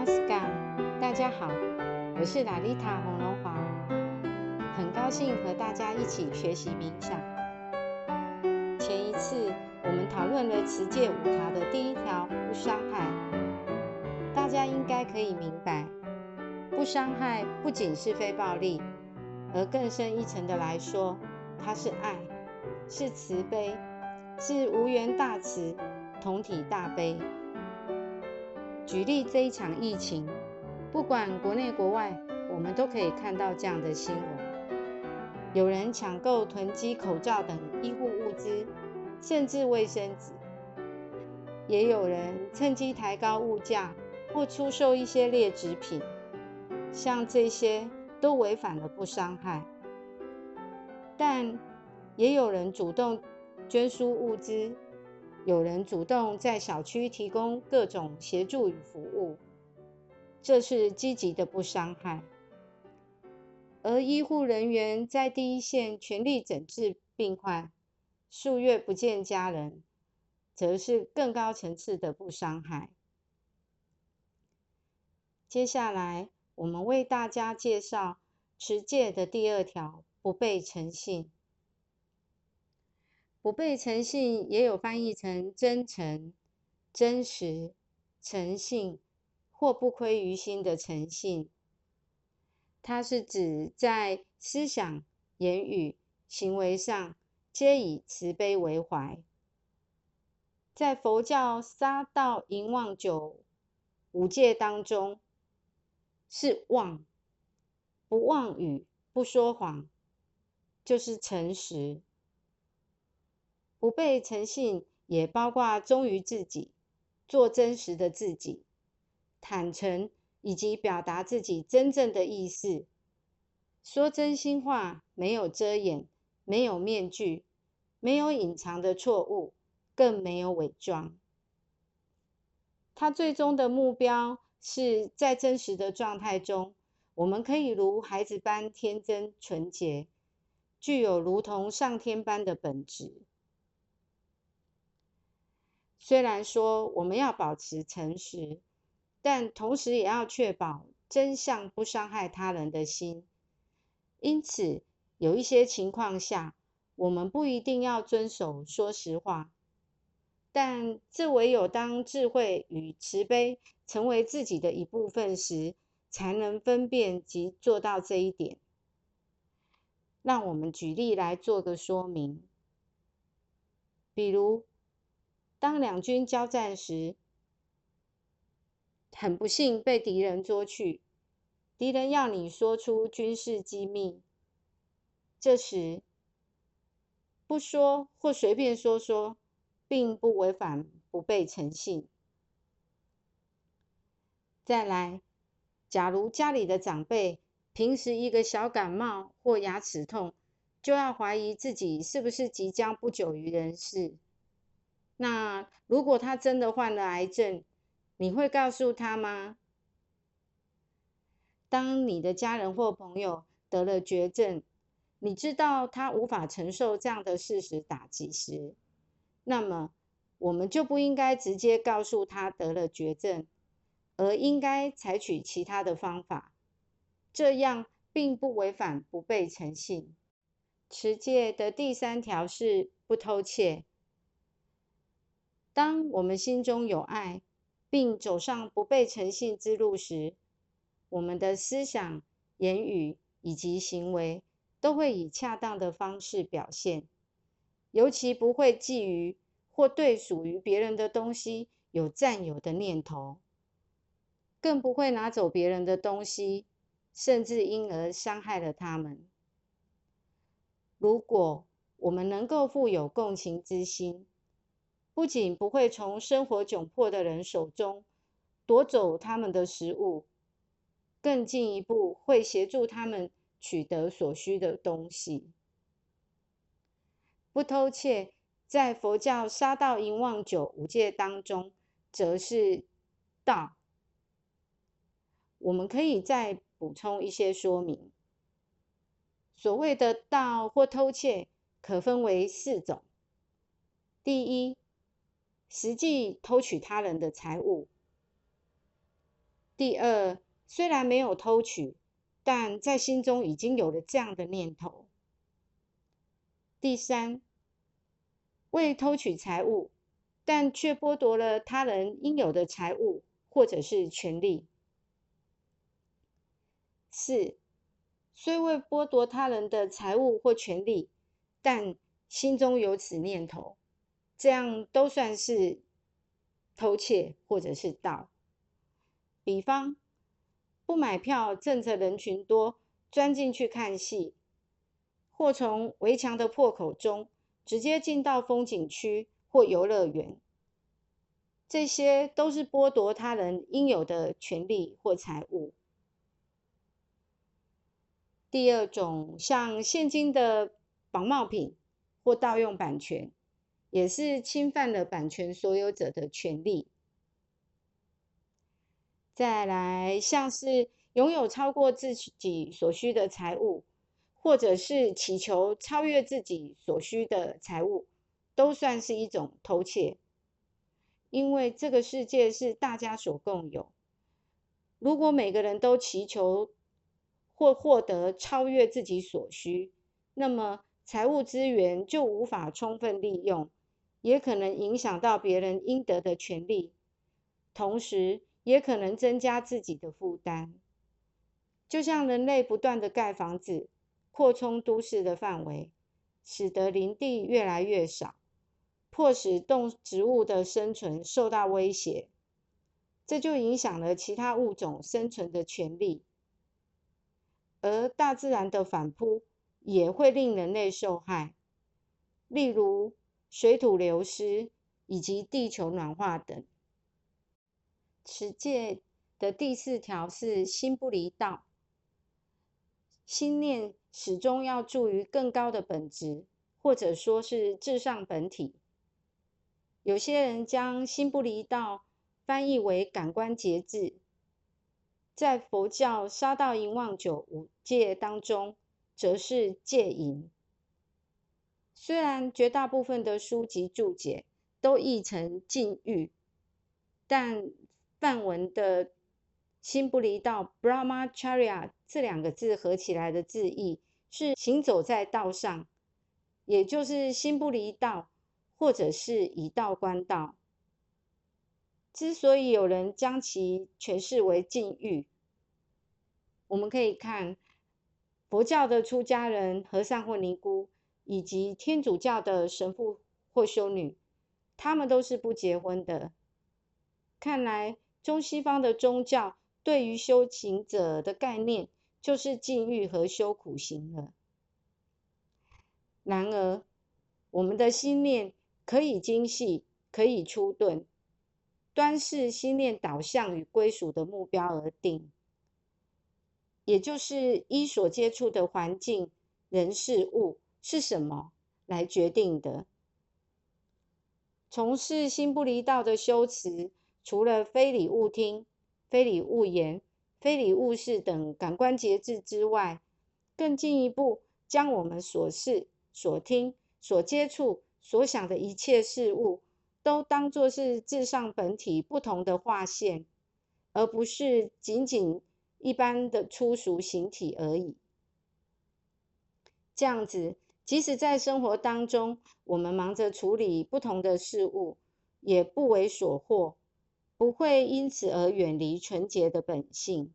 马斯卡，大家好，我是拉丽塔洪龙华，很高兴和大家一起学习冥想。前一次我们讨论了持戒五条的第一条不伤害，大家应该可以明白，不伤害不仅是非暴力，而更深一层的来说，它是爱，是慈悲，是无缘大慈，同体大悲。举例这一场疫情，不管国内国外，我们都可以看到这样的新闻：有人抢购囤积口罩等医护物资，甚至卫生纸；也有人趁机抬高物价或出售一些劣质品。像这些都违反了不伤害，但也有人主动捐输物资。有人主动在小区提供各种协助与服务，这是积极的不伤害；而医护人员在第一线全力诊治病患，数月不见家人，则是更高层次的不伤害。接下来，我们为大家介绍持戒的第二条：不被诚信。不被诚信也有翻译成真诚、真实、诚信或不亏于心的诚信。它是指在思想、言语、行为上皆以慈悲为怀。在佛教杀道淫妄九五戒当中，是妄，不妄语，不说谎，就是诚实。不被诚信，也包括忠于自己、做真实的自己、坦诚以及表达自己真正的意思，说真心话，没有遮掩，没有面具，没有隐藏的错误，更没有伪装。他最终的目标是在真实的状态中，我们可以如孩子般天真纯洁，具有如同上天般的本质。虽然说我们要保持诚实，但同时也要确保真相不伤害他人的心。因此，有一些情况下，我们不一定要遵守说实话，但这唯有当智慧与慈悲成为自己的一部分时，才能分辨及做到这一点。让我们举例来做个说明，比如。当两军交战时，很不幸被敌人捉去。敌人要你说出军事机密，这时不说或随便说说，并不违反不被诚信。再来，假如家里的长辈平时一个小感冒或牙齿痛，就要怀疑自己是不是即将不久于人世。那如果他真的患了癌症，你会告诉他吗？当你的家人或朋友得了绝症，你知道他无法承受这样的事实打击时，那么我们就不应该直接告诉他得了绝症，而应该采取其他的方法。这样并不违反不被诚信。持戒的第三条是不偷窃。当我们心中有爱，并走上不被诚信之路时，我们的思想、言语以及行为都会以恰当的方式表现。尤其不会觊觎或对属于别人的东西有占有的念头，更不会拿走别人的东西，甚至因而伤害了他们。如果我们能够富有共情之心，不仅不会从生活窘迫的人手中夺走他们的食物，更进一步会协助他们取得所需的东西。不偷窃，在佛教杀盗淫妄酒五戒当中，则是盗。我们可以再补充一些说明。所谓的盗或偷窃，可分为四种。第一，实际偷取他人的财物。第二，虽然没有偷取，但在心中已经有了这样的念头。第三，为偷取财物，但却剥夺了他人应有的财物或者是权利。四，虽未剥夺他人的财物或权利，但心中有此念头，这样都算是偷窃或者是盗。比方，不买票，趁着人群多，钻进去看戏；或从围墙的破口中直接进到风景区或游乐园，这些都是剥夺他人应有的权利或财物。第二种，像现今的仿冒品或盗用版权，也是侵犯了版权所有者的权利。再来，像是拥有超过自己所需的财物，或者是祈求超越自己所需的财物，都算是一种偷窃。因为这个世界是大家所共有，如果每个人都祈求或获得超越自己所需，那么财务资源就无法充分利用，也可能影响到别人应得的权利，同时。也可能增加自己的负担，就像人类不断的盖房子，扩充都市的范围，使得林地越来越少，迫使动植物的生存受到威胁，这就影响了其他物种生存的权利。而大自然的反扑也会令人类受害，例如水土流失以及地球暖化等。持戒的第四条是心不离道，心念始终要注于更高的本质，或者说是至上本体。有些人将心不离道翻译为感官节制，在佛教杀道淫妄酒五戒当中，则是戒淫。虽然绝大部分的书籍注解都译成禁欲，但梵文的“心不离道 ”（Brahmacharya） 这两个字合起来的字义是“行走在道上”，也就是心不离道，或者是以道观道。之所以有人将其诠释为禁欲，我们可以看佛教的出家人、和尚或尼姑，以及天主教的神父或修女，他们都是不结婚的。看来。中西方的宗教对于修行者的概念，就是禁欲和修苦行了。然而，我们的心念可以精细，可以出钝，端视心念导向与归属的目标而定，也就是依所接触的环境、人、事物是什么来决定的。从事心不离道的修持。除了非礼勿听、非礼勿言、非礼勿视等感官节制之外，更进一步将我们所视、所听、所接触、所想的一切事物，都当作是至上本体不同的划线，而不是仅仅一般的粗俗形体而已。这样子，即使在生活当中，我们忙着处理不同的事物，也不为所获。不会因此而远离纯洁的本性。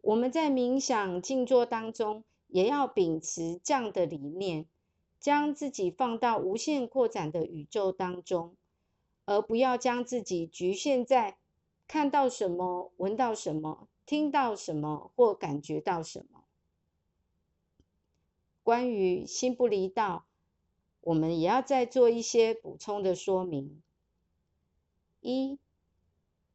我们在冥想静坐当中，也要秉持这样的理念，将自己放到无限扩展的宇宙当中，而不要将自己局限在看到什么、闻到什么、听到什么或感觉到什么。关于心不离道，我们也要再做一些补充的说明。一，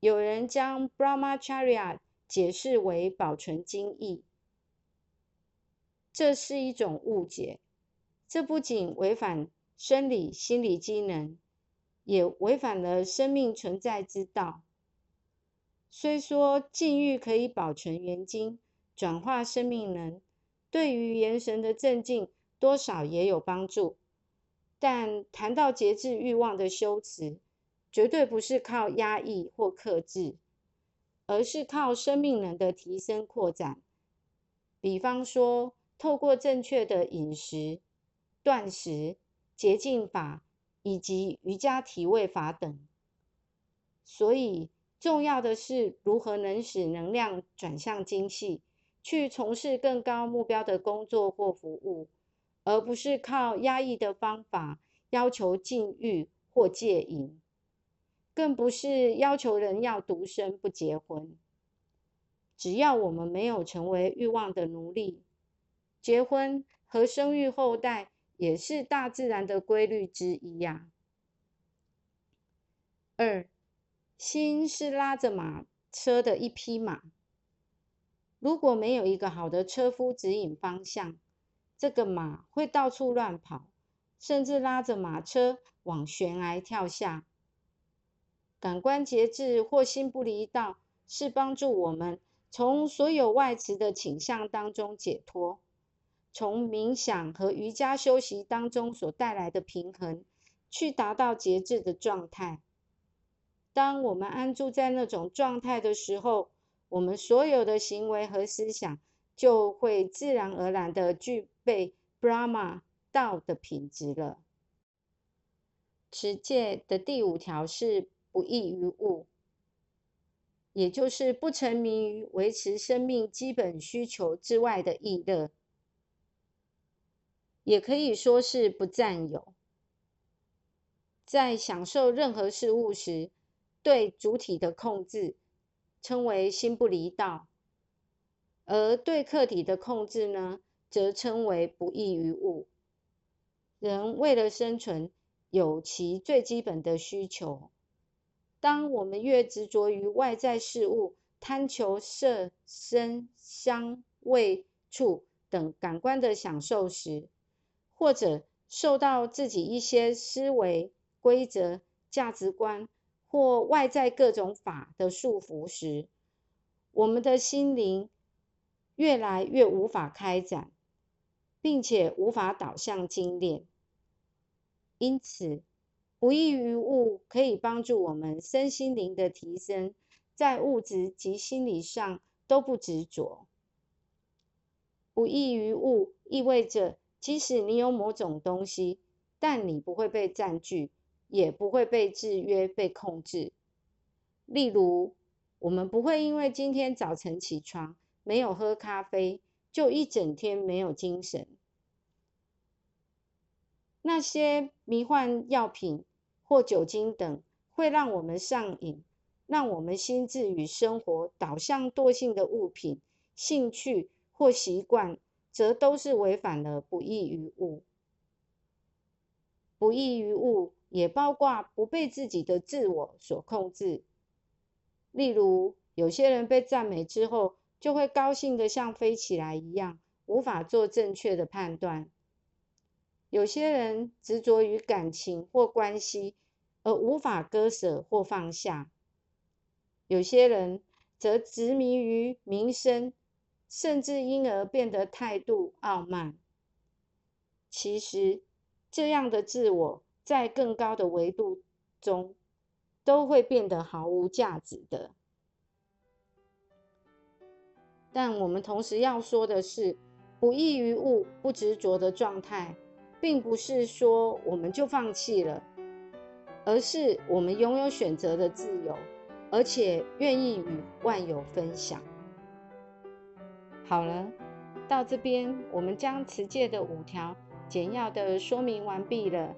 有人将 Brahmacharya 解释为保存精义，这是一种误解。这不仅违反生理心理机能，也违反了生命存在之道。虽说禁欲可以保存元精，转化生命能，对于元神的镇静多少也有帮助，但谈到节制欲望的修持，绝对不是靠压抑或克制，而是靠生命能的提升扩展。比方说，透过正确的饮食、断食、洁净法以及瑜伽体位法等。所以，重要的是如何能使能量转向精细，去从事更高目标的工作或服务，而不是靠压抑的方法要求禁欲或戒淫，更不是要求人要独身不结婚。只要我们没有成为欲望的奴隶，结婚和生育后代也是大自然的规律之一呀。二，心是拉着马车的一匹马，如果没有一个好的车夫指引方向，这个马会到处乱跑，甚至拉着马车往悬崖跳下。感官节制或心不离道，是帮助我们。从所有外持的倾向当中解脱，从冥想和瑜伽修习当中所带来的平衡，去达到节制的状态。当我们安住在那种状态的时候，我们所有的行为和思想就会自然而然的具备 Brahma 道的品质了。持戒的第五条是不异于物。也就是不沉迷于维持生命基本需求之外的意乐，也可以说是不占有。在享受任何事物时，对主体的控制称为心不离道，而对客体的控制呢，则称为不异于物。人为了生存，有其最基本的需求。当我们越执着于外在事物，贪求色、声、香、味、触等感官的享受时，或者受到自己一些思维规则、价值观或外在各种法的束缚时，我们的心灵越来越无法开展，并且无法导向精炼。因此，不异于物可以帮助我们身心灵的提升，在物质及心理上都不执着。不异于物意味着，即使你有某种东西，但你不会被占据，也不会被制约、被控制。例如，我们不会因为今天早晨起床没有喝咖啡，就一整天没有精神。那些迷幻药品。或酒精等会让我们上瘾，让我们心智与生活导向惰性的物品、兴趣或习惯，则都是违反了不异于物。不异于物也包括不被自己的自我所控制。例如，有些人被赞美之后，就会高兴的像飞起来一样，无法做正确的判断。有些人执着于感情或关系，而无法割舍或放下；有些人则执迷于名声，甚至因而变得态度傲慢。其实，这样的自我在更高的维度中，都会变得毫无价值的。但我们同时要说的是，不异于物、不执着的状态。并不是说我们就放弃了，而是我们拥有选择的自由，而且愿意与万有分享。好了，到这边我们将持戒的五条简要的说明完毕了。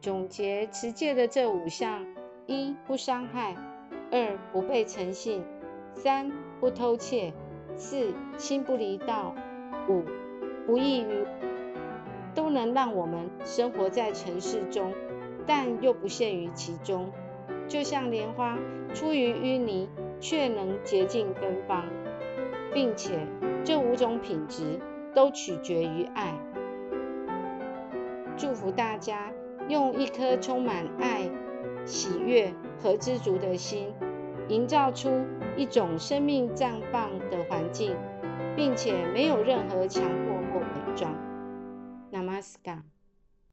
总结持戒的这五项：一、不伤害；二、不被诚信；三、不偷窃；四、心不离道；五、不异于。都能让我们生活在城市中，但又不限于其中。就像莲花出于淤泥，却能洁净芬芳，并且这五种品质都取决于爱。祝福大家用一颗充满爱、喜悦和知足的心，营造出一种生命绽放的环境，并且没有任何强迫或伪装。Namaskar